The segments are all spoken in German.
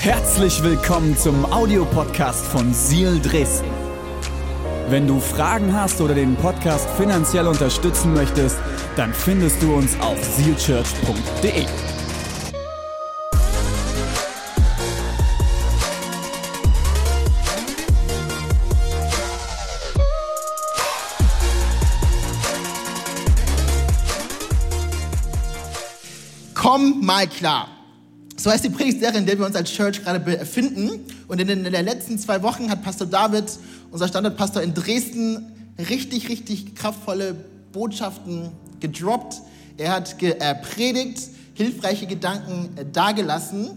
Herzlich willkommen zum Audiopodcast von Seal Dresden. Wenn du Fragen hast oder den Podcast finanziell unterstützen möchtest, dann findest du uns auf sealchurch.de. Komm mal klar. So heißt die Predigtserie, in der wir uns als Church gerade befinden. Und in den, in letzten zwei Wochen hat Pastor David, unser Standardpastor in Dresden, richtig, richtig kraftvolle Botschaften gedroppt. Er hat ge äh, predigt, hilfreiche Gedanken äh, dargelassen.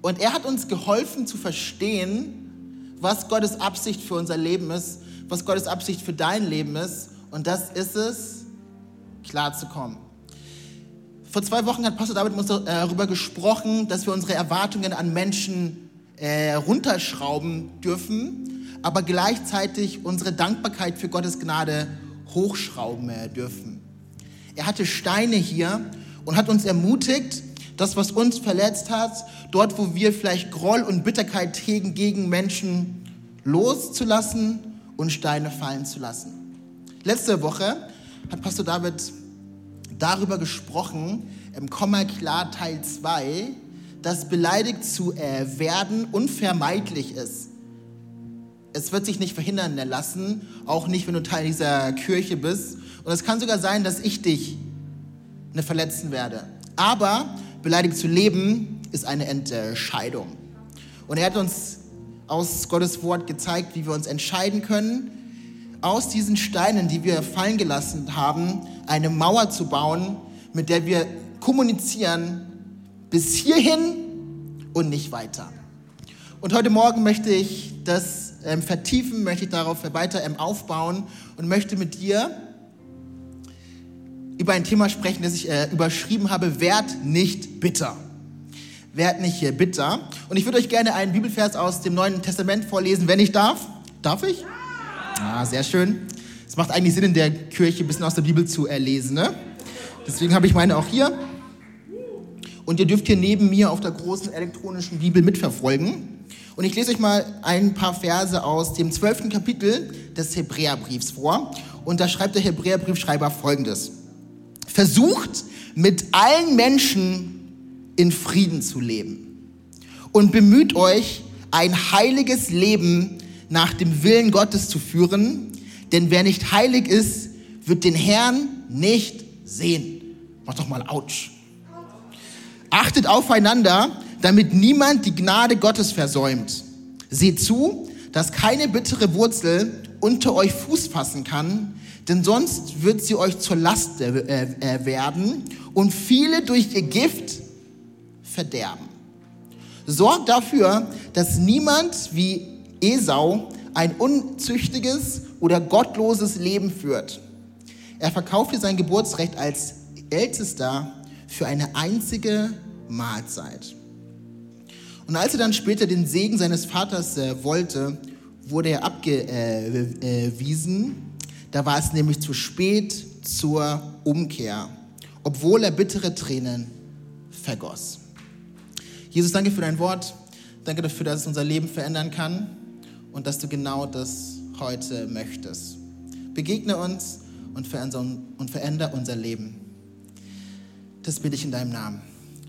Und er hat uns geholfen zu verstehen, was Gottes Absicht für unser Leben ist, was Gottes Absicht für dein Leben ist. Und das ist es, klar zu kommen. Vor zwei Wochen hat Pastor David uns darüber gesprochen, dass wir unsere Erwartungen an Menschen äh, runterschrauben dürfen, aber gleichzeitig unsere Dankbarkeit für Gottes Gnade hochschrauben äh, dürfen. Er hatte Steine hier und hat uns ermutigt, das, was uns verletzt hat, dort, wo wir vielleicht Groll und Bitterkeit hegen gegen Menschen, loszulassen und Steine fallen zu lassen. Letzte Woche hat Pastor David darüber gesprochen, im Komma klar Teil 2, dass beleidigt zu äh, werden unvermeidlich ist. Es wird sich nicht verhindern lassen, auch nicht, wenn du Teil dieser Kirche bist. Und es kann sogar sein, dass ich dich ne, verletzen werde. Aber beleidigt zu leben ist eine Entscheidung. Und er hat uns aus Gottes Wort gezeigt, wie wir uns entscheiden können, aus diesen Steinen, die wir fallen gelassen haben, eine Mauer zu bauen, mit der wir kommunizieren bis hierhin und nicht weiter. Und heute Morgen möchte ich das ähm, vertiefen, möchte ich darauf weiter ähm, aufbauen und möchte mit dir über ein Thema sprechen, das ich äh, überschrieben habe, werd nicht bitter. Werd nicht hier bitter. Und ich würde euch gerne einen Bibelvers aus dem Neuen Testament vorlesen, wenn ich darf. Darf ich? Ah, sehr schön. Es macht eigentlich Sinn, in der Kirche ein bisschen aus der Bibel zu erlesen. Ne? Deswegen habe ich meine auch hier. Und ihr dürft hier neben mir auf der großen elektronischen Bibel mitverfolgen. Und ich lese euch mal ein paar Verse aus dem zwölften Kapitel des Hebräerbriefs vor. Und da schreibt der Hebräerbriefschreiber folgendes. Versucht mit allen Menschen in Frieden zu leben. Und bemüht euch, ein heiliges Leben nach dem Willen Gottes zu führen, denn wer nicht heilig ist, wird den Herrn nicht sehen. Mach doch mal Autsch. Achtet aufeinander, damit niemand die Gnade Gottes versäumt. Seht zu, dass keine bittere Wurzel unter euch Fuß fassen kann, denn sonst wird sie euch zur Last äh, äh, werden und viele durch ihr Gift verderben. Sorgt dafür, dass niemand wie Esau ein unzüchtiges oder gottloses Leben führt. Er verkaufte sein Geburtsrecht als Ältester für eine einzige Mahlzeit. Und als er dann später den Segen seines Vaters äh, wollte, wurde er abgewiesen. Da war es nämlich zu spät zur Umkehr, obwohl er bittere Tränen vergoss. Jesus, danke für dein Wort. Danke dafür, dass es unser Leben verändern kann und dass du genau das heute möchtest. Begegne uns und verändere unser Leben. Das bitte ich in deinem Namen.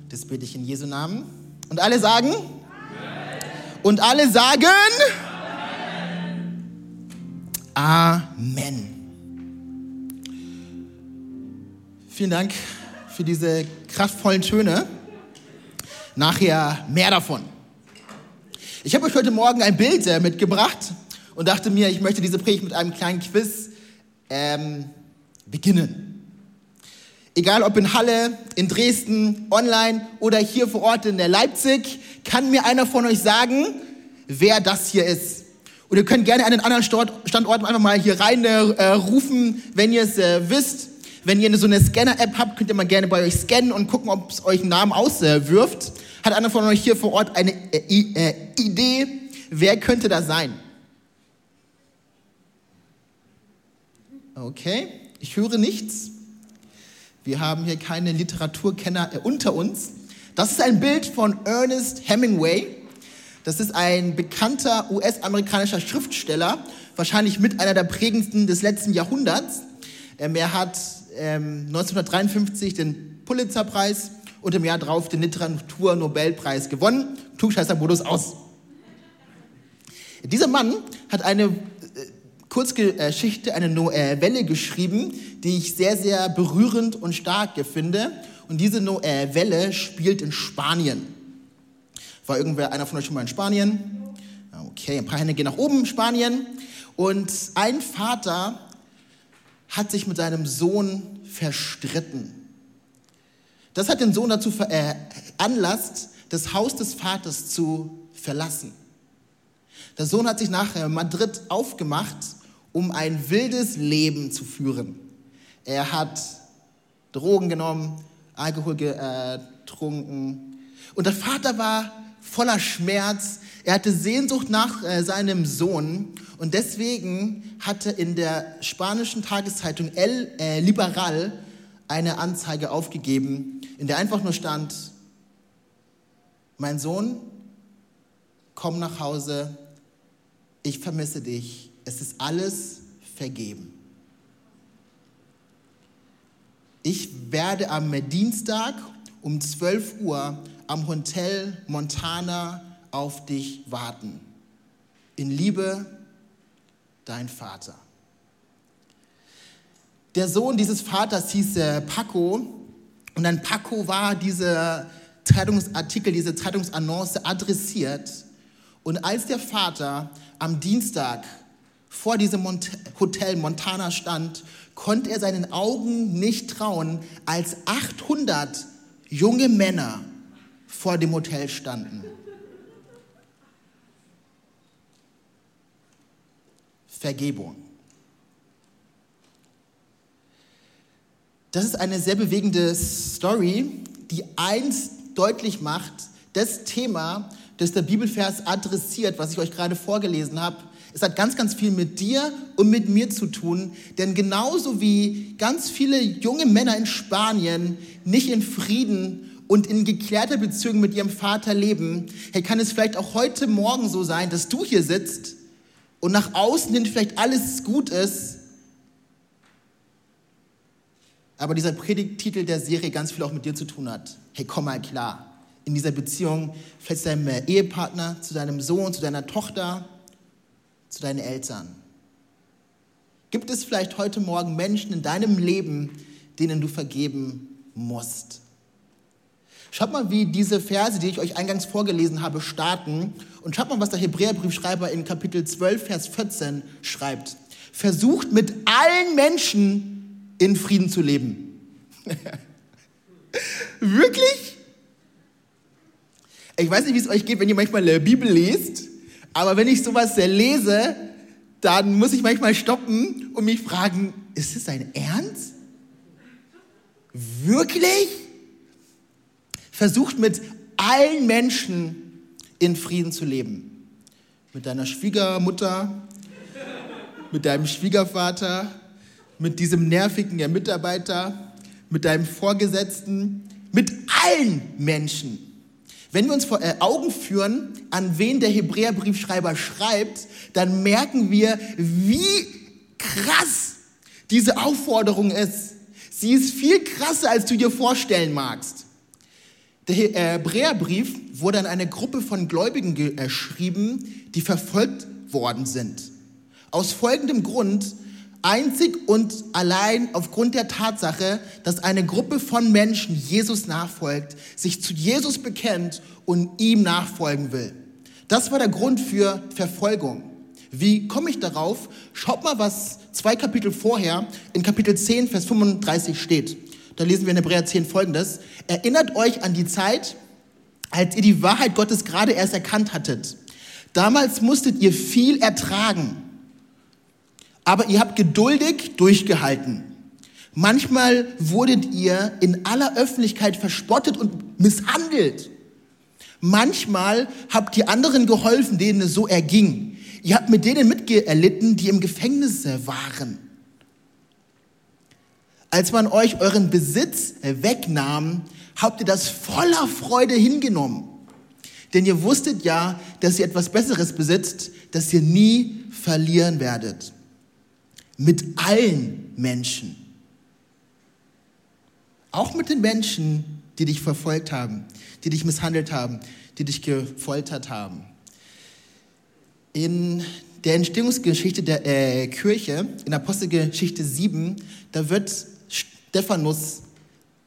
Das bitte ich in Jesu Namen. Und alle sagen? Amen. Und alle sagen? Amen. Amen. Vielen Dank für diese kraftvollen Töne. Nachher mehr davon. Ich habe euch heute Morgen ein Bild äh, mitgebracht und dachte mir, ich möchte diese Predigt mit einem kleinen Quiz ähm, beginnen. Egal ob in Halle, in Dresden, online oder hier vor Ort in der Leipzig, kann mir einer von euch sagen, wer das hier ist. Und ihr könnt gerne einen anderen Standort einfach mal hier rein äh, rufen, wenn ihr es äh, wisst. Wenn ihr so eine Scanner-App habt, könnt ihr mal gerne bei euch scannen und gucken, ob es euch einen Namen auswirft. Hat einer von euch hier vor Ort eine äh, äh, Idee, wer könnte das sein? Okay, ich höre nichts. Wir haben hier keine Literaturkenner äh, unter uns. Das ist ein Bild von Ernest Hemingway. Das ist ein bekannter US-amerikanischer Schriftsteller, wahrscheinlich mit einer der prägendsten des letzten Jahrhunderts. Ähm, er hat ähm, 1953 den Pulitzerpreis und im Jahr darauf den Literatur-Nobelpreis gewonnen. Klugscheißer-Modus aus. Dieser Mann hat eine äh, Kurzgeschichte, eine Novelle geschrieben, die ich sehr, sehr berührend und stark finde. Und diese Novelle spielt in Spanien. War irgendwer, einer von euch schon mal in Spanien? Okay, ein paar Hände gehen nach oben, Spanien. Und ein Vater hat sich mit seinem Sohn verstritten. Das hat den Sohn dazu veranlasst, äh, das Haus des Vaters zu verlassen. Der Sohn hat sich nach äh, Madrid aufgemacht, um ein wildes Leben zu führen. Er hat Drogen genommen, Alkohol getrunken. Und der Vater war voller Schmerz. Er hatte Sehnsucht nach äh, seinem Sohn. Und deswegen hatte in der spanischen Tageszeitung El äh, Liberal eine Anzeige aufgegeben, in der einfach nur stand, mein Sohn, komm nach Hause, ich vermisse dich, es ist alles vergeben. Ich werde am Dienstag um 12 Uhr am Hotel Montana auf dich warten. In Liebe, dein Vater. Der Sohn dieses Vaters hieß äh, Paco und an Paco war dieser Zeitungsartikel, diese Zeitungsannonce adressiert. Und als der Vater am Dienstag vor diesem Mont Hotel Montana stand, konnte er seinen Augen nicht trauen, als 800 junge Männer vor dem Hotel standen. Vergebung. Das ist eine sehr bewegende Story, die eins deutlich macht, das Thema, das der Bibelvers adressiert, was ich euch gerade vorgelesen habe, es hat ganz, ganz viel mit dir und mit mir zu tun, denn genauso wie ganz viele junge Männer in Spanien nicht in Frieden und in geklärter Beziehung mit ihrem Vater leben, hey, kann es vielleicht auch heute Morgen so sein, dass du hier sitzt und nach außen hin vielleicht alles gut ist, aber dieser Predigtitel der Serie ganz viel auch mit dir zu tun hat. Hey, komm mal klar. In dieser Beziehung, vielleicht zu deinem Ehepartner, zu deinem Sohn, zu deiner Tochter, zu deinen Eltern. Gibt es vielleicht heute Morgen Menschen in deinem Leben, denen du vergeben musst? Schaut mal, wie diese Verse, die ich euch eingangs vorgelesen habe, starten. Und schaut mal, was der Hebräerbriefschreiber in Kapitel 12, Vers 14 schreibt. Versucht mit allen Menschen in Frieden zu leben. Wirklich? Ich weiß nicht, wie es euch geht, wenn ihr manchmal die Bibel lest, aber wenn ich sowas lese, dann muss ich manchmal stoppen und mich fragen, ist es ein Ernst? Wirklich? Versucht mit allen Menschen in Frieden zu leben. Mit deiner Schwiegermutter, mit deinem Schwiegervater, mit diesem nervigen Mitarbeiter, mit deinem Vorgesetzten, mit allen Menschen. Wenn wir uns vor äh, Augen führen, an wen der Hebräerbriefschreiber schreibt, dann merken wir, wie krass diese Aufforderung ist. Sie ist viel krasser, als du dir vorstellen magst. Der äh, Hebräerbrief wurde an eine Gruppe von Gläubigen geschrieben, die verfolgt worden sind. Aus folgendem Grund, einzig und allein aufgrund der Tatsache, dass eine Gruppe von Menschen Jesus nachfolgt, sich zu Jesus bekennt und ihm nachfolgen will. Das war der Grund für Verfolgung. Wie komme ich darauf? Schaut mal, was zwei Kapitel vorher in Kapitel 10, Vers 35 steht. Da lesen wir in Hebräer 10 folgendes. Erinnert euch an die Zeit, als ihr die Wahrheit Gottes gerade erst erkannt hattet. Damals musstet ihr viel ertragen, aber ihr habt geduldig durchgehalten. Manchmal wurdet ihr in aller Öffentlichkeit verspottet und misshandelt. Manchmal habt ihr anderen geholfen, denen es so erging. Ihr habt mit denen mitgelitten, die im Gefängnis waren. Als man euch euren Besitz wegnahm, habt ihr das voller Freude hingenommen. Denn ihr wusstet ja, dass ihr etwas Besseres besitzt, das ihr nie verlieren werdet. Mit allen Menschen. Auch mit den Menschen, die dich verfolgt haben, die dich misshandelt haben, die dich gefoltert haben. In der Entstehungsgeschichte der äh, Kirche, in Apostelgeschichte 7, da wird Stephanus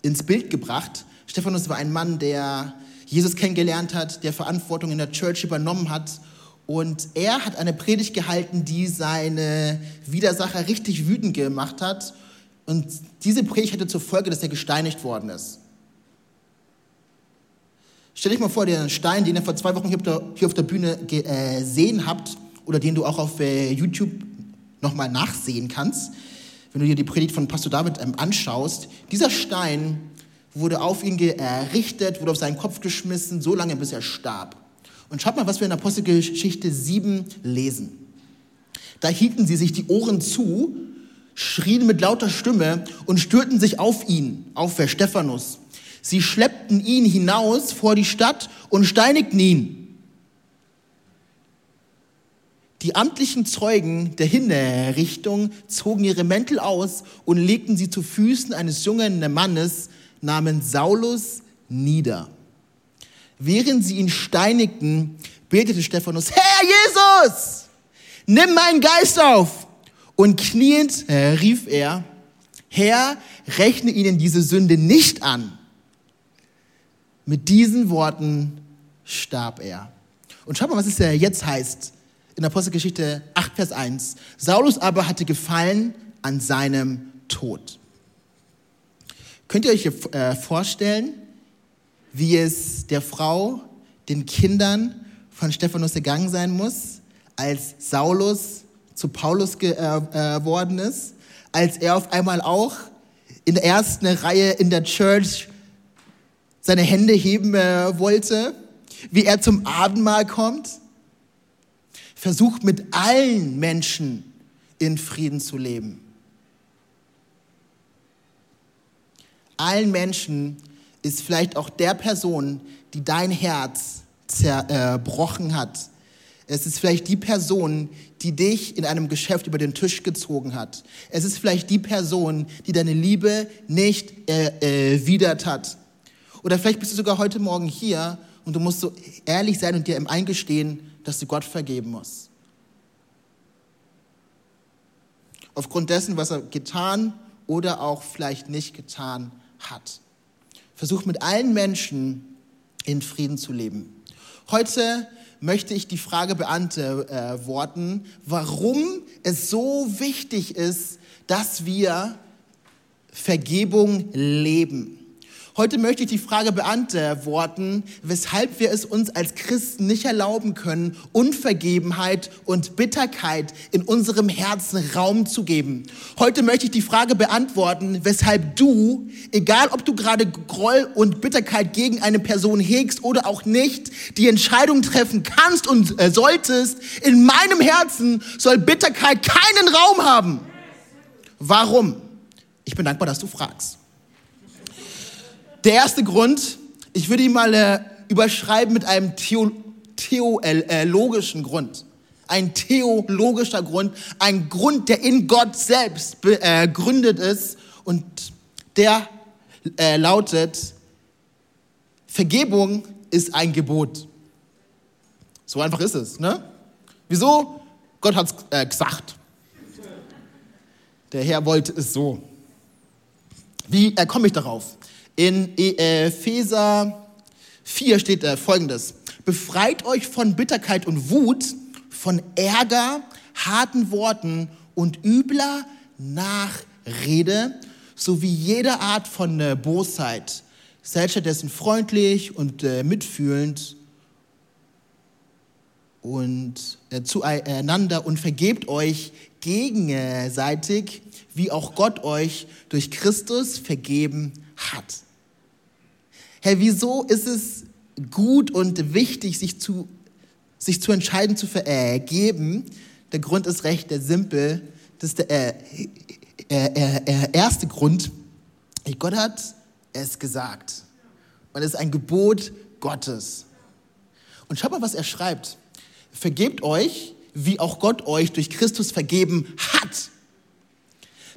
ins Bild gebracht. Stephanus war ein Mann, der Jesus kennengelernt hat, der Verantwortung in der Church übernommen hat. Und er hat eine Predigt gehalten, die seine Widersacher richtig wütend gemacht hat. Und diese Predigt hatte zur Folge, dass er gesteinigt worden ist. Stell dich mal vor, den Stein, den ihr vor zwei Wochen hier auf der Bühne gesehen äh, habt oder den du auch auf äh, YouTube nochmal nachsehen kannst, wenn du dir die Predigt von Pastor David ähm, anschaust. Dieser Stein wurde auf ihn errichtet, wurde auf seinen Kopf geschmissen, so lange bis er starb. Und schaut mal, was wir in Apostelgeschichte 7 lesen. Da hielten sie sich die Ohren zu, schrien mit lauter Stimme und stürten sich auf ihn, auf Stephanus. Sie schleppten ihn hinaus vor die Stadt und steinigten ihn. Die amtlichen Zeugen der Hinrichtung zogen ihre Mäntel aus und legten sie zu Füßen eines jungen Mannes namens Saulus nieder. Während sie ihn steinigten, betete Stephanus, Herr Jesus, nimm meinen Geist auf. Und kniend rief er, Herr, rechne ihnen diese Sünde nicht an. Mit diesen Worten starb er. Und schaut mal, was es jetzt heißt in Apostelgeschichte 8, Vers 1. Saulus aber hatte gefallen an seinem Tod. Könnt ihr euch äh, vorstellen, wie es der Frau, den Kindern von Stephanus gegangen sein muss, als Saulus zu Paulus geworden äh, äh, ist, als er auf einmal auch in der ersten Reihe in der Church seine Hände heben äh, wollte, wie er zum Abendmahl kommt. Versucht mit allen Menschen in Frieden zu leben. Allen Menschen ist vielleicht auch der Person, die dein Herz zerbrochen hat. Es ist vielleicht die Person, die dich in einem Geschäft über den Tisch gezogen hat. Es ist vielleicht die Person, die deine Liebe nicht erwidert hat. Oder vielleicht bist du sogar heute Morgen hier und du musst so ehrlich sein und dir im Eingestehen, dass du Gott vergeben musst. Aufgrund dessen, was er getan oder auch vielleicht nicht getan hat. Versuch mit allen Menschen in Frieden zu leben. Heute möchte ich die Frage beantworten, warum es so wichtig ist, dass wir Vergebung leben. Heute möchte ich die Frage beantworten, weshalb wir es uns als Christen nicht erlauben können, Unvergebenheit und Bitterkeit in unserem Herzen Raum zu geben. Heute möchte ich die Frage beantworten, weshalb du, egal ob du gerade Groll und Bitterkeit gegen eine Person hegst oder auch nicht, die Entscheidung treffen kannst und äh, solltest, in meinem Herzen soll Bitterkeit keinen Raum haben. Warum? Ich bin dankbar, dass du fragst. Der erste Grund, ich würde ihn mal äh, überschreiben mit einem Theo theologischen äh, Grund. Ein theologischer Grund, ein Grund, der in Gott selbst begründet äh, ist und der äh, lautet, Vergebung ist ein Gebot. So einfach ist es. Ne? Wieso? Gott hat es äh, gesagt. Der Herr wollte es so. Wie äh, komme ich darauf? In Epheser 4 steht äh, folgendes. Befreit euch von Bitterkeit und Wut, von Ärger, harten Worten und übler Nachrede sowie jeder Art von äh, Bosheit. Seid stattdessen freundlich und äh, mitfühlend und äh, zueinander und vergebt euch gegenseitig, wie auch Gott euch durch Christus vergeben hat. Herr, wieso ist es gut und wichtig, sich zu, sich zu entscheiden, zu vergeben? Der Grund ist recht der simpel. Das ist der äh, äh, äh, äh erste Grund. Gott hat es gesagt. Und es ist ein Gebot Gottes. Und schaut mal, was er schreibt. Vergebt euch, wie auch Gott euch durch Christus vergeben hat.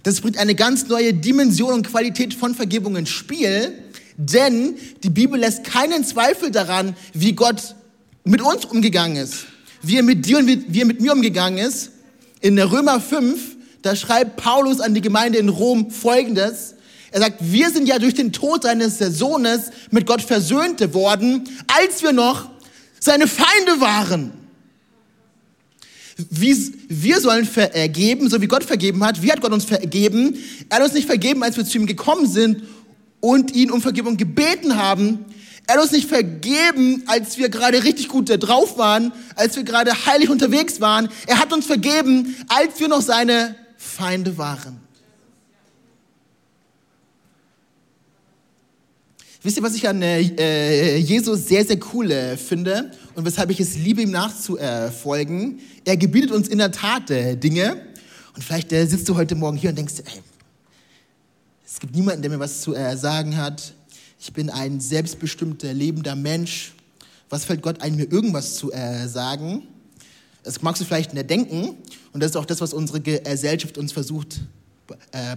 Das bringt eine ganz neue Dimension und Qualität von Vergebung ins Spiel, denn die Bibel lässt keinen Zweifel daran, wie Gott mit uns umgegangen ist, wie er mit dir und wie er mit mir umgegangen ist. In der Römer 5, da schreibt Paulus an die Gemeinde in Rom Folgendes. Er sagt, wir sind ja durch den Tod seines Sohnes mit Gott versöhnt worden, als wir noch seine Feinde waren. Wie, wir sollen vergeben, so wie Gott vergeben hat. Wie hat Gott uns vergeben? Er hat uns nicht vergeben, als wir zu ihm gekommen sind und ihn um Vergebung gebeten haben. Er hat uns nicht vergeben, als wir gerade richtig gut drauf waren, als wir gerade heilig unterwegs waren. Er hat uns vergeben, als wir noch seine Feinde waren. Wisst ihr, was ich an äh, Jesus sehr, sehr cool äh, finde und weshalb ich es liebe, ihm nachzufolgen? Er gebietet uns in der Tat äh, Dinge. Und vielleicht äh, sitzt du heute Morgen hier und denkst, ey, es gibt niemanden, der mir was zu äh, sagen hat. Ich bin ein selbstbestimmter, lebender Mensch. Was fällt Gott ein, mir irgendwas zu äh, sagen? Das magst du vielleicht nicht denken. Und das ist auch das, was unsere Gesellschaft uns versucht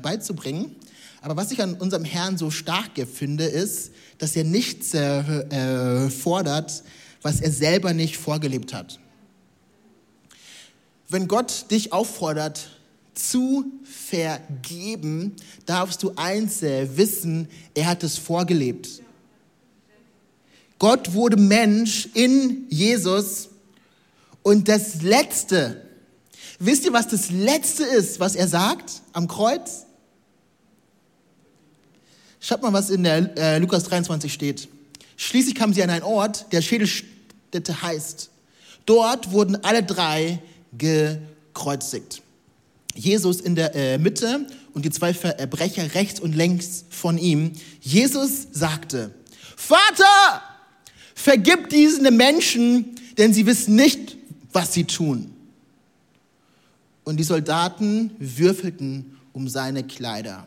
beizubringen. Aber was ich an unserem Herrn so stark finde, ist, dass er nichts äh, fordert, was er selber nicht vorgelebt hat. Wenn Gott dich auffordert, zu vergeben, darfst du eins äh, wissen, er hat es vorgelebt. Gott wurde Mensch in Jesus und das Letzte, wisst ihr, was das Letzte ist, was er sagt am Kreuz? Schaut mal, was in der äh, Lukas 23 steht. Schließlich kamen sie an einen Ort, der Schädelstätte heißt. Dort wurden alle drei gekreuzigt. Jesus in der äh, Mitte und die zwei Verbrecher rechts und längs von ihm. Jesus sagte, Vater, vergib diesen Menschen, denn sie wissen nicht, was sie tun. Und die Soldaten würfelten um seine Kleider.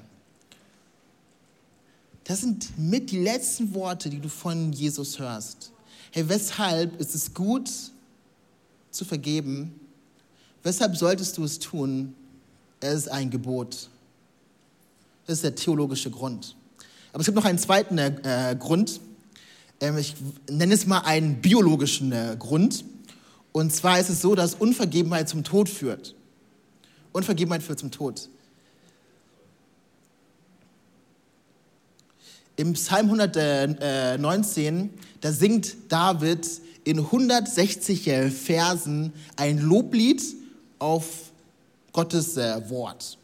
Das sind mit die letzten Worte, die du von Jesus hörst. Hey, weshalb ist es gut zu vergeben? Weshalb solltest du es tun? Es ist ein Gebot. Das ist der theologische Grund. Aber es gibt noch einen zweiten äh, Grund. Ähm, ich nenne es mal einen biologischen äh, Grund. Und zwar ist es so, dass Unvergebenheit zum Tod führt. Unvergebenheit führt zum Tod. Im Psalm 119, da singt David in 160 Versen ein Loblied auf Gottes äh, Wort.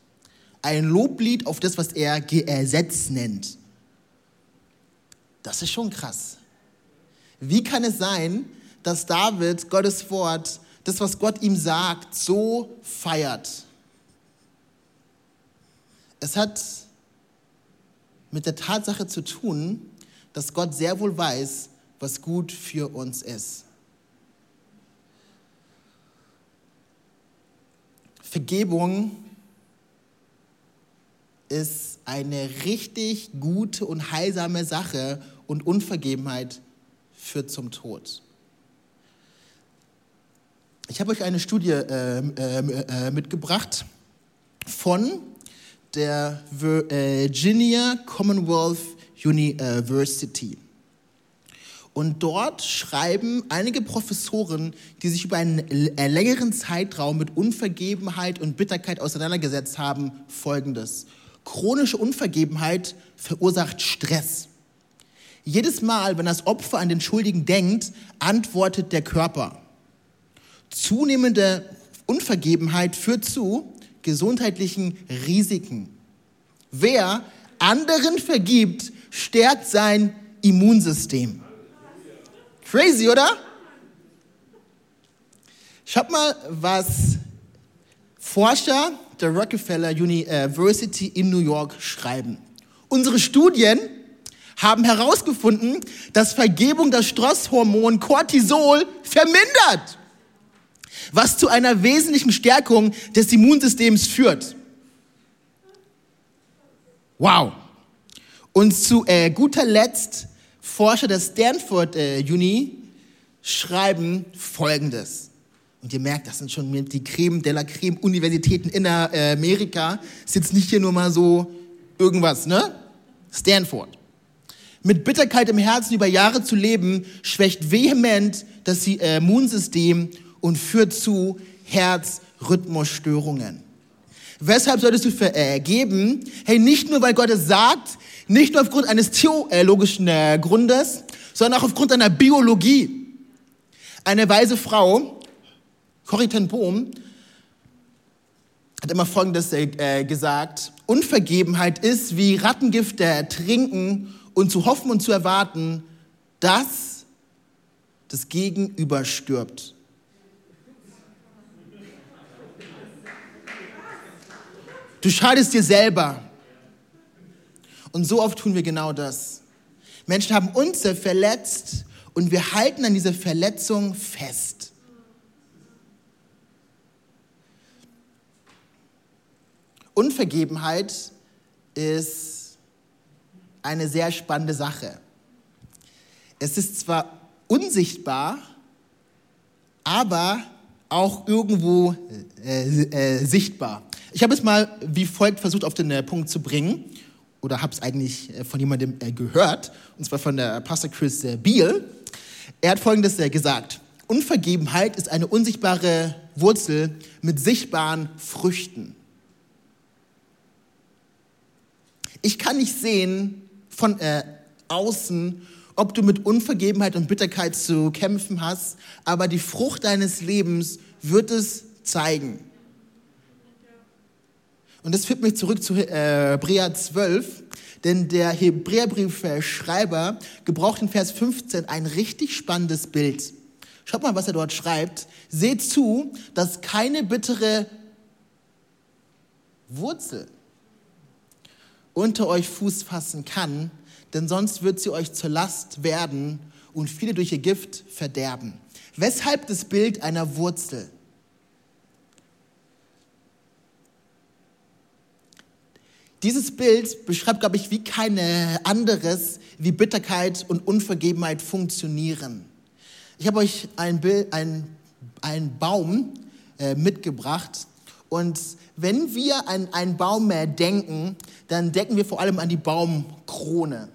Ein Loblied auf das, was er Gesetz nennt. Das ist schon krass. Wie kann es sein, dass David Gottes Wort, das, was Gott ihm sagt, so feiert? Es hat mit der Tatsache zu tun, dass Gott sehr wohl weiß, was gut für uns ist. Vergebung ist eine richtig gute und heilsame Sache und Unvergebenheit führt zum Tod. Ich habe euch eine Studie äh, äh, mitgebracht von der Virginia Commonwealth University. Und dort schreiben einige Professoren, die sich über einen längeren Zeitraum mit Unvergebenheit und Bitterkeit auseinandergesetzt haben, Folgendes. Chronische Unvergebenheit verursacht Stress. Jedes Mal, wenn das Opfer an den Schuldigen denkt, antwortet der Körper. Zunehmende Unvergebenheit führt zu, gesundheitlichen Risiken. Wer anderen vergibt, stärkt sein Immunsystem. Crazy, oder? Schaut mal, was Forscher der Rockefeller University in New York schreiben. Unsere Studien haben herausgefunden, dass Vergebung das Stresshormon Cortisol vermindert was zu einer wesentlichen Stärkung des Immunsystems führt. Wow. Und zu äh, guter Letzt Forscher der Stanford äh, Uni schreiben Folgendes. Und ihr merkt, das sind schon die Creme de la Creme Universitäten in Amerika. Ist jetzt nicht hier nur mal so irgendwas, ne? Stanford. Mit Bitterkeit im Herzen über Jahre zu leben, schwächt vehement das äh, Immunsystem und führt zu Herzrhythmusstörungen. Weshalb solltest du vergeben? Hey, nicht nur, weil Gott es sagt, nicht nur aufgrund eines theologischen äh, Grundes, sondern auch aufgrund einer Biologie. Eine weise Frau, Corrie ten Bohm, hat immer Folgendes äh, gesagt. Unvergebenheit ist wie Rattengift trinken und zu hoffen und zu erwarten, dass das Gegenüber stirbt. Du schadest dir selber. Und so oft tun wir genau das. Menschen haben uns verletzt und wir halten an dieser Verletzung fest. Unvergebenheit ist eine sehr spannende Sache. Es ist zwar unsichtbar, aber auch irgendwo äh, äh, sichtbar. Ich habe es mal wie folgt versucht auf den äh, Punkt zu bringen oder habe es eigentlich äh, von jemandem äh, gehört, und zwar von der Pastor Chris Beal. Er hat Folgendes gesagt. Unvergebenheit ist eine unsichtbare Wurzel mit sichtbaren Früchten. Ich kann nicht sehen von äh, außen, ob du mit Unvergebenheit und Bitterkeit zu kämpfen hast, aber die Frucht deines Lebens wird es zeigen. Und das führt mich zurück zu äh, Hebräer 12, denn der Hebräerbriefschreiber gebraucht in Vers 15 ein richtig spannendes Bild. Schaut mal, was er dort schreibt. Seht zu, dass keine bittere Wurzel unter euch Fuß fassen kann, denn sonst wird sie euch zur Last werden und viele durch ihr Gift verderben. Weshalb das Bild einer Wurzel? Dieses Bild beschreibt, glaube ich, wie kein anderes, wie Bitterkeit und Unvergebenheit funktionieren. Ich habe euch Bild, einen, einen Baum äh, mitgebracht und wenn wir an einen Baum mehr denken, dann denken wir vor allem an die Baumkrone.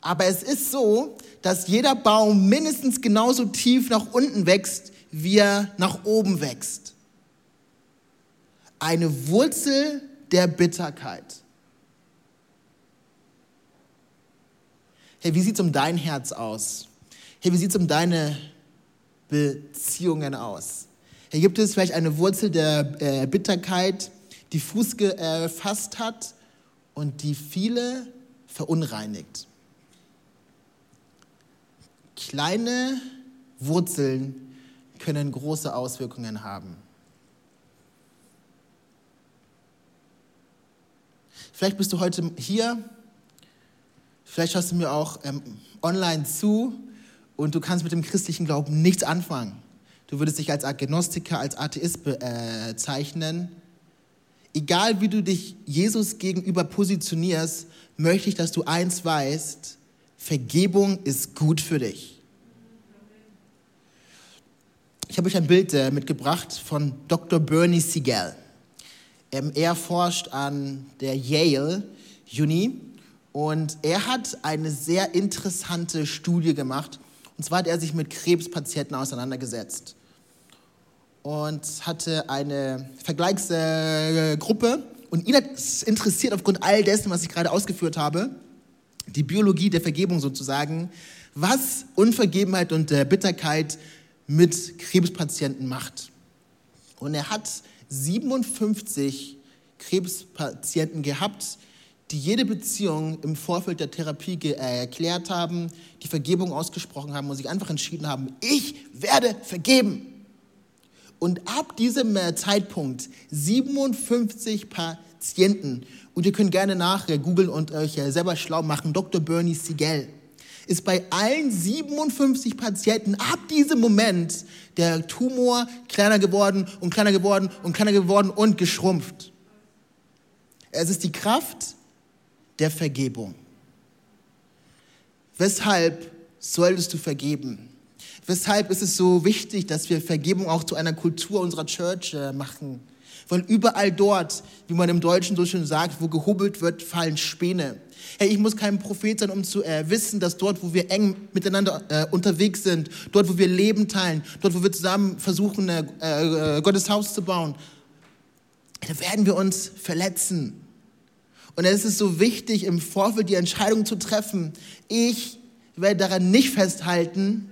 Aber es ist so, dass jeder Baum mindestens genauso tief nach unten wächst, wie er nach oben wächst. Eine Wurzel der Bitterkeit. Hey, wie sieht es um dein Herz aus? Hey, wie sieht es um deine Beziehungen aus? Hey, gibt es vielleicht eine Wurzel der äh, Bitterkeit, die Fuß gefasst hat und die viele verunreinigt? Kleine Wurzeln können große Auswirkungen haben. Vielleicht bist du heute hier, vielleicht hörst du mir auch ähm, online zu und du kannst mit dem christlichen Glauben nichts anfangen. Du würdest dich als Agnostiker, als Atheist bezeichnen. Egal wie du dich Jesus gegenüber positionierst, möchte ich, dass du eins weißt, Vergebung ist gut für dich. Ich habe euch ein Bild äh, mitgebracht von Dr. Bernie Siegel. Ähm, er forscht an der Yale Uni und er hat eine sehr interessante Studie gemacht. Und zwar hat er sich mit Krebspatienten auseinandergesetzt und hatte eine Vergleichsgruppe. Und ihn hat es interessiert, aufgrund all dessen, was ich gerade ausgeführt habe, die Biologie der Vergebung sozusagen, was Unvergebenheit und Bitterkeit mit Krebspatienten macht. Und er hat 57 Krebspatienten gehabt, die jede Beziehung im Vorfeld der Therapie äh, erklärt haben, die Vergebung ausgesprochen haben und sich einfach entschieden haben, ich werde vergeben. Und ab diesem äh, Zeitpunkt 57 Patienten, und ihr könnt gerne nach googeln und euch äh, selber schlau machen, Dr. Bernie Siegel ist bei allen 57 Patienten ab diesem Moment der Tumor kleiner geworden und kleiner geworden und kleiner geworden und geschrumpft. Es ist die Kraft der Vergebung. Weshalb solltest du vergeben? Weshalb ist es so wichtig, dass wir Vergebung auch zu einer Kultur unserer Church äh, machen? Weil überall dort, wie man im Deutschen so schön sagt, wo gehobelt wird, fallen Späne. Hey, ich muss kein Prophet sein, um zu äh, wissen, dass dort, wo wir eng miteinander äh, unterwegs sind, dort, wo wir Leben teilen, dort, wo wir zusammen versuchen, äh, äh Gottes Haus zu bauen, da werden wir uns verletzen. Und es ist so wichtig, im Vorfeld die Entscheidung zu treffen. Ich werde daran nicht festhalten.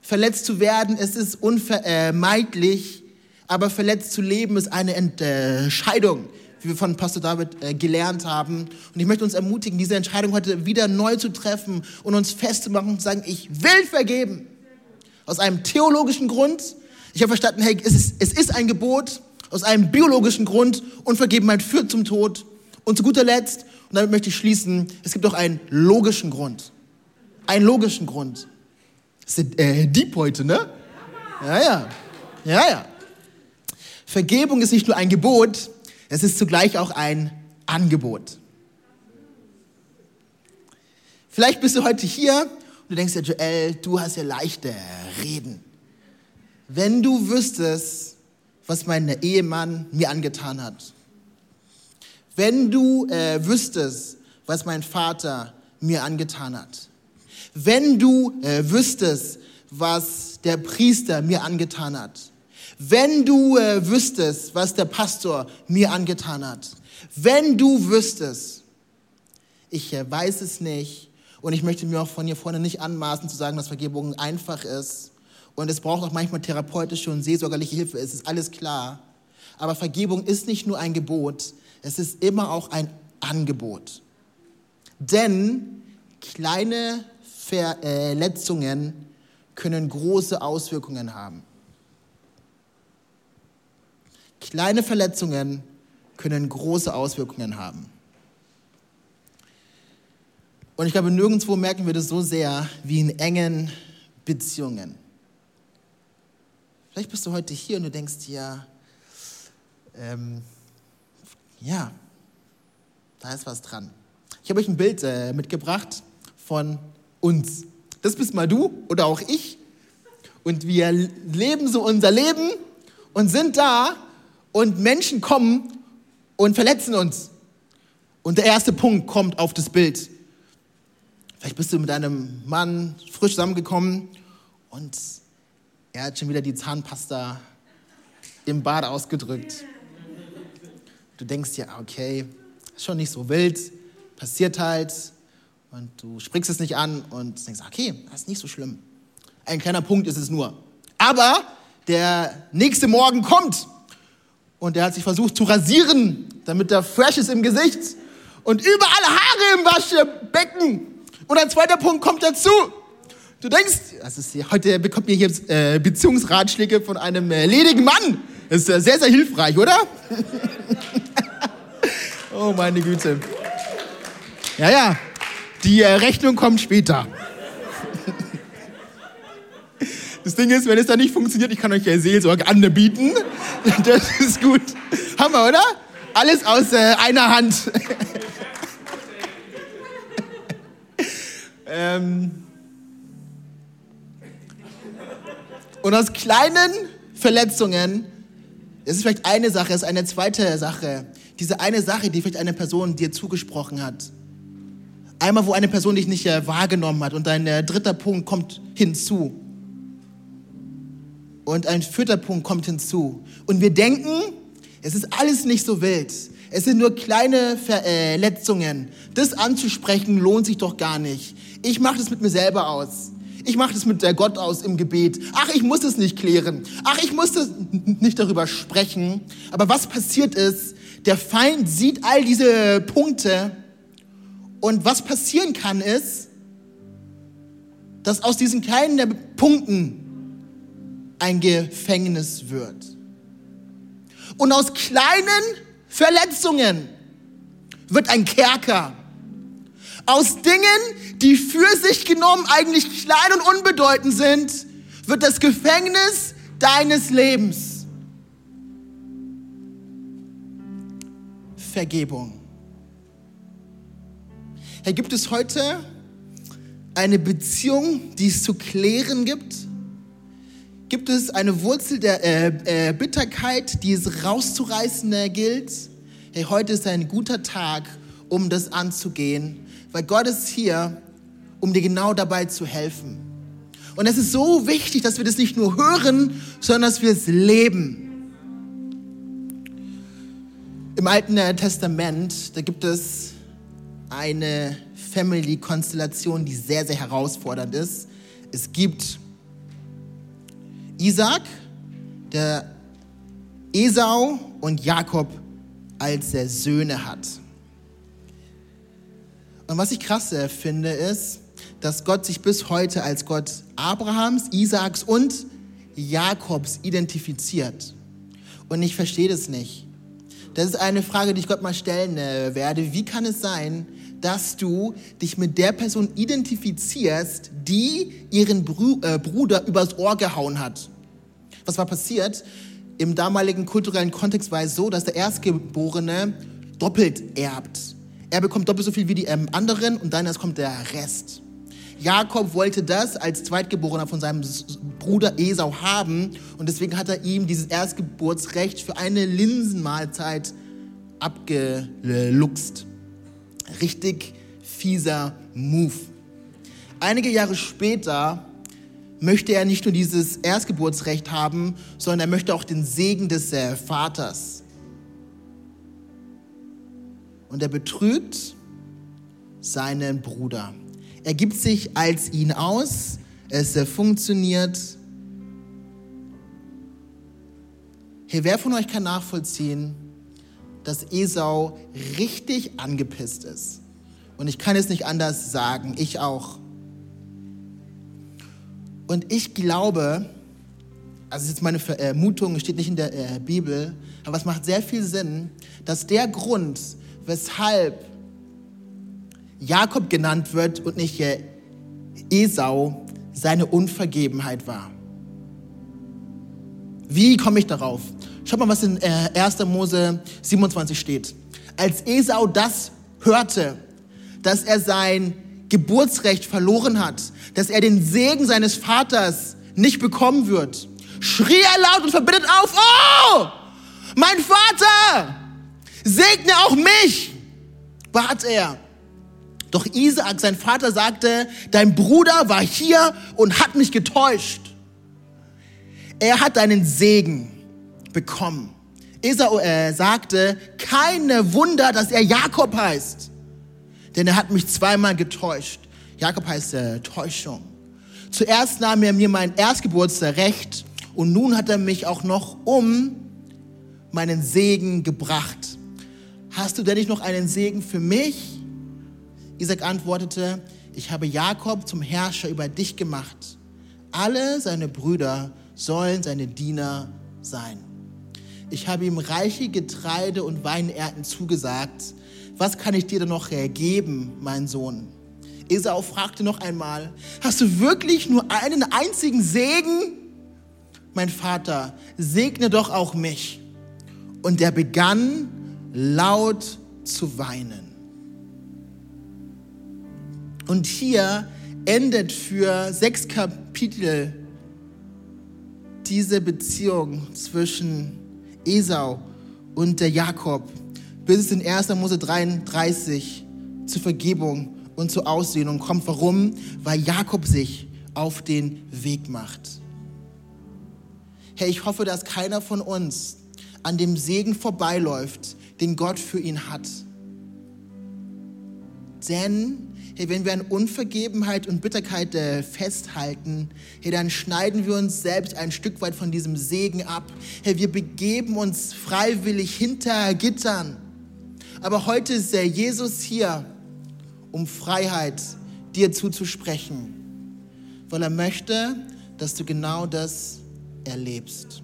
Verletzt zu werden, es ist unvermeidlich, aber verletzt zu leben ist eine Entscheidung, wie wir von Pastor David äh, gelernt haben. Und ich möchte uns ermutigen, diese Entscheidung heute wieder neu zu treffen und uns festzumachen und zu sagen, ich will vergeben. Aus einem theologischen Grund. Ich habe verstanden, hey, es ist, es ist ein Gebot. Aus einem biologischen Grund. Unvergebenheit führt zum Tod. Und zu guter Letzt, und damit möchte ich schließen, es gibt auch einen logischen Grund. Einen logischen Grund. Das ist äh, deep heute, ne? Ja, ja. Ja, ja. Vergebung ist nicht nur ein Gebot, es ist zugleich auch ein Angebot. Vielleicht bist du heute hier und du denkst ja, Joel, du hast ja leichte Reden. Wenn du wüsstest, was mein Ehemann mir angetan hat, wenn du äh, wüsstest, was mein Vater mir angetan hat, wenn du äh, wüsstest, was der Priester mir angetan hat, wenn du äh, wüsstest, was der Pastor mir angetan hat, wenn du wüsstest, ich äh, weiß es nicht und ich möchte mir auch von hier vorne nicht anmaßen zu sagen, dass Vergebung einfach ist und es braucht auch manchmal therapeutische und seelsorgerliche Hilfe, es ist alles klar. Aber Vergebung ist nicht nur ein Gebot, es ist immer auch ein Angebot. Denn kleine Verletzungen können große Auswirkungen haben. Kleine Verletzungen können große Auswirkungen haben. Und ich glaube, nirgendwo merken wir das so sehr wie in engen Beziehungen. Vielleicht bist du heute hier und du denkst dir, ähm, ja, da ist was dran. Ich habe euch ein Bild äh, mitgebracht von uns. Das bist mal du oder auch ich. Und wir leben so unser Leben und sind da und Menschen kommen und verletzen uns. Und der erste Punkt kommt auf das Bild. Vielleicht bist du mit deinem Mann frisch zusammengekommen und er hat schon wieder die Zahnpasta im Bad ausgedrückt. Du denkst dir, okay, ist schon nicht so wild, passiert halt und du sprichst es nicht an und denkst, okay, das ist nicht so schlimm. Ein kleiner Punkt ist es nur. Aber der nächste Morgen kommt und er hat sich versucht zu rasieren, damit er fresh ist im Gesicht und überall Haare im Waschbecken. Und ein zweiter Punkt kommt dazu. Du denkst, das ist hier, heute bekommt ihr hier äh, Beziehungsratschläge von einem äh, ledigen Mann. Das ist äh, sehr, sehr hilfreich, oder? Oh, meine Güte. Ja, ja, die äh, Rechnung kommt später. Das Ding ist, wenn es da nicht funktioniert, ich kann euch ja Seelsorge anbieten. Das ist gut. Hammer, oder? Alles aus äh, einer Hand. ähm Und aus kleinen Verletzungen, das ist vielleicht eine Sache, ist eine zweite Sache diese eine Sache, die vielleicht eine Person dir zugesprochen hat. Einmal, wo eine Person dich nicht äh, wahrgenommen hat. Und ein äh, dritter Punkt kommt hinzu. Und ein vierter Punkt kommt hinzu. Und wir denken, es ist alles nicht so wild. Es sind nur kleine Verletzungen. Das anzusprechen lohnt sich doch gar nicht. Ich mache das mit mir selber aus. Ich mache das mit der Gott aus im Gebet. Ach, ich muss es nicht klären. Ach, ich muss das nicht darüber sprechen. Aber was passiert ist, der Feind sieht all diese Punkte und was passieren kann ist, dass aus diesen kleinen Punkten ein Gefängnis wird. Und aus kleinen Verletzungen wird ein Kerker. Aus Dingen, die für sich genommen eigentlich klein und unbedeutend sind, wird das Gefängnis deines Lebens. Vergebung. Herr, gibt es heute eine Beziehung, die es zu klären gibt? Gibt es eine Wurzel der äh, äh, Bitterkeit, die es rauszureißen äh, gilt? Hey, heute ist ein guter Tag, um das anzugehen, weil Gott ist hier, um dir genau dabei zu helfen. Und es ist so wichtig, dass wir das nicht nur hören, sondern dass wir es leben. Im Alten Testament, da gibt es eine Family-Konstellation, die sehr, sehr herausfordernd ist. Es gibt Isaac, der Esau und Jakob als der Söhne hat. Und was ich krass finde, ist, dass Gott sich bis heute als Gott Abrahams, Isaaks und Jakobs identifiziert. Und ich verstehe das nicht. Das ist eine Frage, die ich Gott mal stellen äh, werde. Wie kann es sein, dass du dich mit der Person identifizierst, die ihren äh, Bruder übers Ohr gehauen hat. Was war passiert? Im damaligen kulturellen Kontext war es so, dass der Erstgeborene doppelt erbt. Er bekommt doppelt so viel wie die ähm, anderen und dann erst kommt der Rest. Jakob wollte das als Zweitgeborener von seinem Bruder Esau haben und deswegen hat er ihm dieses Erstgeburtsrecht für eine Linsenmahlzeit abgeluchst. Richtig fieser Move. Einige Jahre später möchte er nicht nur dieses Erstgeburtsrecht haben, sondern er möchte auch den Segen des äh, Vaters. Und er betrügt seinen Bruder. Er gibt sich als ihn aus, es äh, funktioniert. Hey, wer von euch kann nachvollziehen, dass Esau richtig angepisst ist. Und ich kann es nicht anders sagen, ich auch. Und ich glaube, also jetzt meine Vermutung, steht nicht in der äh, Bibel, aber es macht sehr viel Sinn, dass der Grund, weshalb Jakob genannt wird und nicht äh, Esau, seine Unvergebenheit war. Wie komme ich darauf? Schaut mal, was in 1. Äh, Mose 27 steht. Als Esau das hörte, dass er sein Geburtsrecht verloren hat, dass er den Segen seines Vaters nicht bekommen wird, schrie er laut und verbittet auf, oh, mein Vater, segne auch mich, bat er. Doch Isaak, sein Vater, sagte, dein Bruder war hier und hat mich getäuscht. Er hat deinen Segen bekommen. Esau äh, sagte, keine Wunder, dass er Jakob heißt, denn er hat mich zweimal getäuscht. Jakob heißt äh, Täuschung. Zuerst nahm er mir mein Erstgeburtsrecht und nun hat er mich auch noch um meinen Segen gebracht. Hast du denn nicht noch einen Segen für mich? Isaac antwortete, ich habe Jakob zum Herrscher über dich gemacht. Alle seine Brüder sollen seine Diener sein. Ich habe ihm reiche Getreide und Weinernten zugesagt. Was kann ich dir denn noch geben, mein Sohn? Esau fragte noch einmal, hast du wirklich nur einen einzigen Segen? Mein Vater, segne doch auch mich. Und er begann laut zu weinen. Und hier endet für sechs Kapitel diese Beziehung zwischen Esau und der Jakob, bis es in 1. Mose 33 zur Vergebung und zur Ausdehnung kommt. Warum? Weil Jakob sich auf den Weg macht. Hey, ich hoffe, dass keiner von uns an dem Segen vorbeiläuft, den Gott für ihn hat. Denn hey, wenn wir an Unvergebenheit und Bitterkeit äh, festhalten, hey, dann schneiden wir uns selbst ein Stück weit von diesem Segen ab. Hey, wir begeben uns freiwillig hinter Gittern. Aber heute ist der Jesus hier, um Freiheit dir zuzusprechen, weil er möchte, dass du genau das erlebst.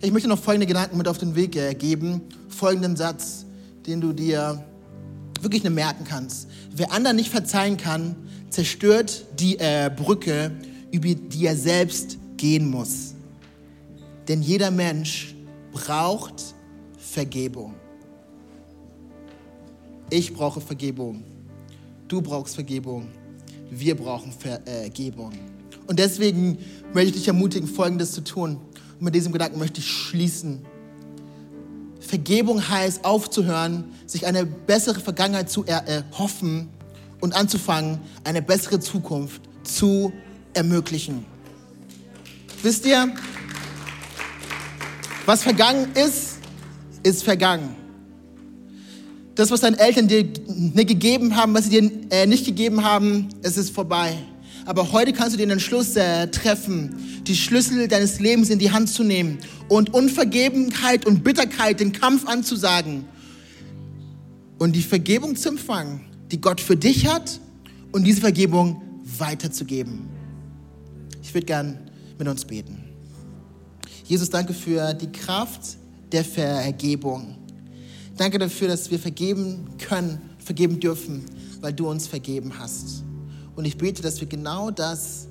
Ich möchte noch folgende Gedanken mit auf den Weg äh, geben, folgenden Satz, den du dir wirklich merken kannst. Wer anderen nicht verzeihen kann, zerstört die äh, Brücke, über die er selbst gehen muss. Denn jeder Mensch braucht Vergebung. Ich brauche Vergebung. Du brauchst Vergebung. wir brauchen Vergebung. Und deswegen möchte ich dich ermutigen, Folgendes zu tun. Und mit diesem Gedanken möchte ich schließen. Vergebung heißt aufzuhören, sich eine bessere Vergangenheit zu erhoffen und anzufangen, eine bessere Zukunft zu ermöglichen. Wisst ihr, was vergangen ist, ist vergangen. Das, was deine Eltern dir nicht gegeben haben, was sie dir äh, nicht gegeben haben, es ist vorbei. Aber heute kannst du den Entschluss äh, treffen, die Schlüssel deines Lebens in die Hand zu nehmen und Unvergebenheit und Bitterkeit den Kampf anzusagen und die Vergebung zu empfangen, die Gott für dich hat und diese Vergebung weiterzugeben. Ich würde gern mit uns beten. Jesus, danke für die Kraft der Vergebung. Danke dafür, dass wir vergeben können, vergeben dürfen, weil du uns vergeben hast. Und ich bete, dass wir genau das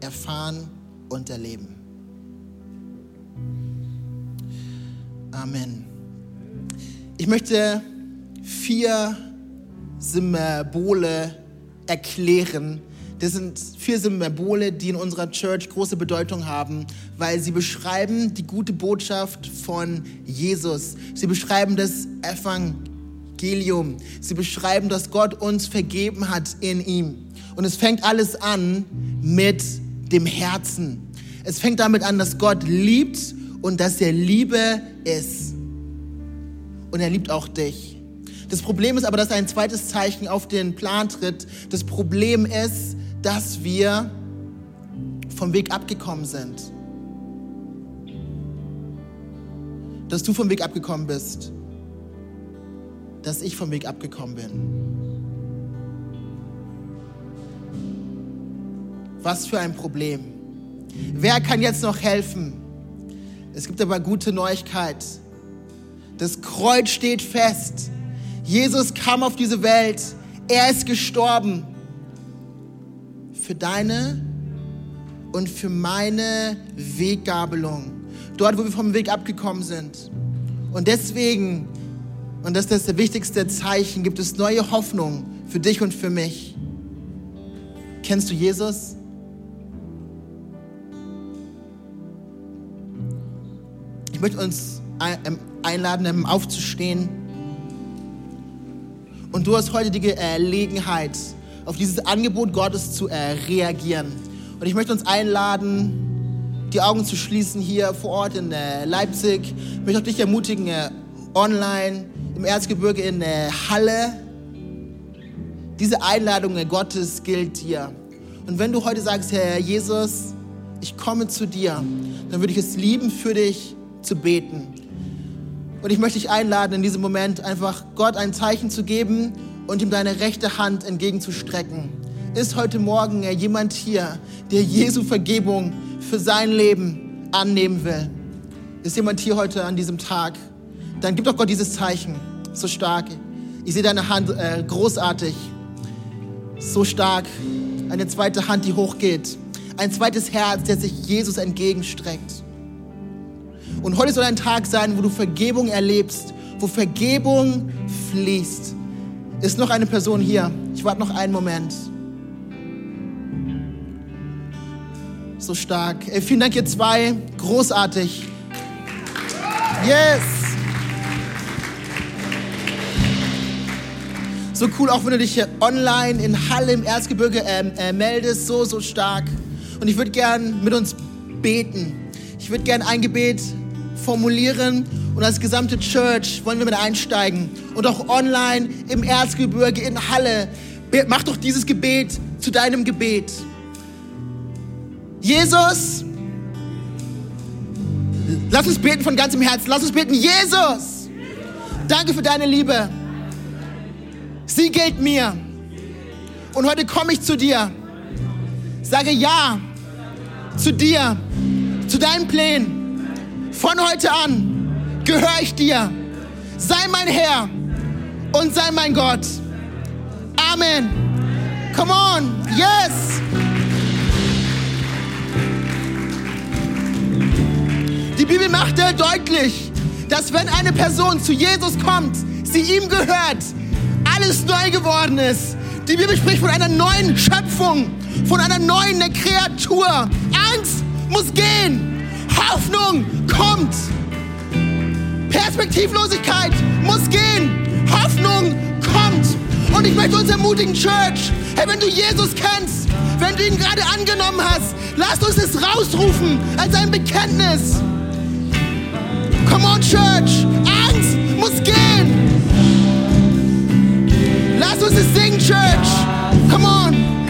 erfahren und erleben. Amen. Ich möchte vier Symbole erklären. Das sind vier Symbole, die in unserer Church große Bedeutung haben, weil sie beschreiben die gute Botschaft von Jesus. Sie beschreiben das Evangelium. Sie beschreiben, dass Gott uns vergeben hat in ihm. Und es fängt alles an mit dem Herzen. Es fängt damit an, dass Gott liebt und dass er Liebe ist. Und er liebt auch dich. Das Problem ist aber, dass ein zweites Zeichen auf den Plan tritt. Das Problem ist, dass wir vom Weg abgekommen sind. Dass du vom Weg abgekommen bist. Dass ich vom Weg abgekommen bin. Was für ein Problem. Wer kann jetzt noch helfen? Es gibt aber gute Neuigkeit. Das Kreuz steht fest. Jesus kam auf diese Welt. Er ist gestorben. Für deine und für meine Weggabelung. Dort, wo wir vom Weg abgekommen sind. Und deswegen, und das ist das wichtigste Zeichen, gibt es neue Hoffnung für dich und für mich. Kennst du Jesus? Möchte uns ähm, einladen, aufzustehen. Und du hast heute die Gelegenheit, auf dieses Angebot Gottes zu äh, reagieren. Und ich möchte uns einladen, die Augen zu schließen hier vor Ort in äh, Leipzig. Ich möchte auch dich ermutigen, äh, online im Erzgebirge in Halle. Diese Einladung Gottes gilt dir. Und wenn du heute sagst, Herr Jesus, ich komme zu dir, dann würde ich es lieben für dich, zu beten. Und ich möchte dich einladen, in diesem Moment einfach Gott ein Zeichen zu geben und ihm deine rechte Hand entgegenzustrecken. Ist heute Morgen jemand hier, der Jesu Vergebung für sein Leben annehmen will? Ist jemand hier heute an diesem Tag? Dann gib doch Gott dieses Zeichen. So stark. Ich sehe deine Hand äh, großartig. So stark. Eine zweite Hand, die hochgeht. Ein zweites Herz, der sich Jesus entgegenstreckt. Und heute soll ein Tag sein, wo du Vergebung erlebst, wo Vergebung fließt. Ist noch eine Person hier? Ich warte noch einen Moment. So stark. Ey, vielen Dank, ihr zwei. Großartig. Yes. So cool, auch wenn du dich hier online in Halle im Erzgebirge äh, äh, meldest. So, so stark. Und ich würde gern mit uns beten. Ich würde gern ein Gebet formulieren und als gesamte Church wollen wir mit einsteigen und auch online im Erzgebirge in Halle. Mach doch dieses Gebet zu deinem Gebet. Jesus, lass uns beten von ganzem Herzen. Lass uns beten, Jesus, danke für deine Liebe. Sie gilt mir. Und heute komme ich zu dir. Sage ja zu dir, zu deinen Plänen von heute an gehöre ich dir. Sei mein Herr und sei mein Gott. Amen. Come on. Yes. Die Bibel macht deutlich, dass wenn eine Person zu Jesus kommt, sie ihm gehört, alles neu geworden ist, Die Bibel spricht von einer neuen Schöpfung, von einer neuen Kreatur. Angst muss gehen. Hoffnung kommt. Perspektivlosigkeit muss gehen. Hoffnung kommt. Und ich möchte uns ermutigen, Church, hey, wenn du Jesus kennst, wenn du ihn gerade angenommen hast, lass uns es rausrufen als ein Bekenntnis. Come on, Church. Angst muss gehen. Lass uns es singen, Church. Come on.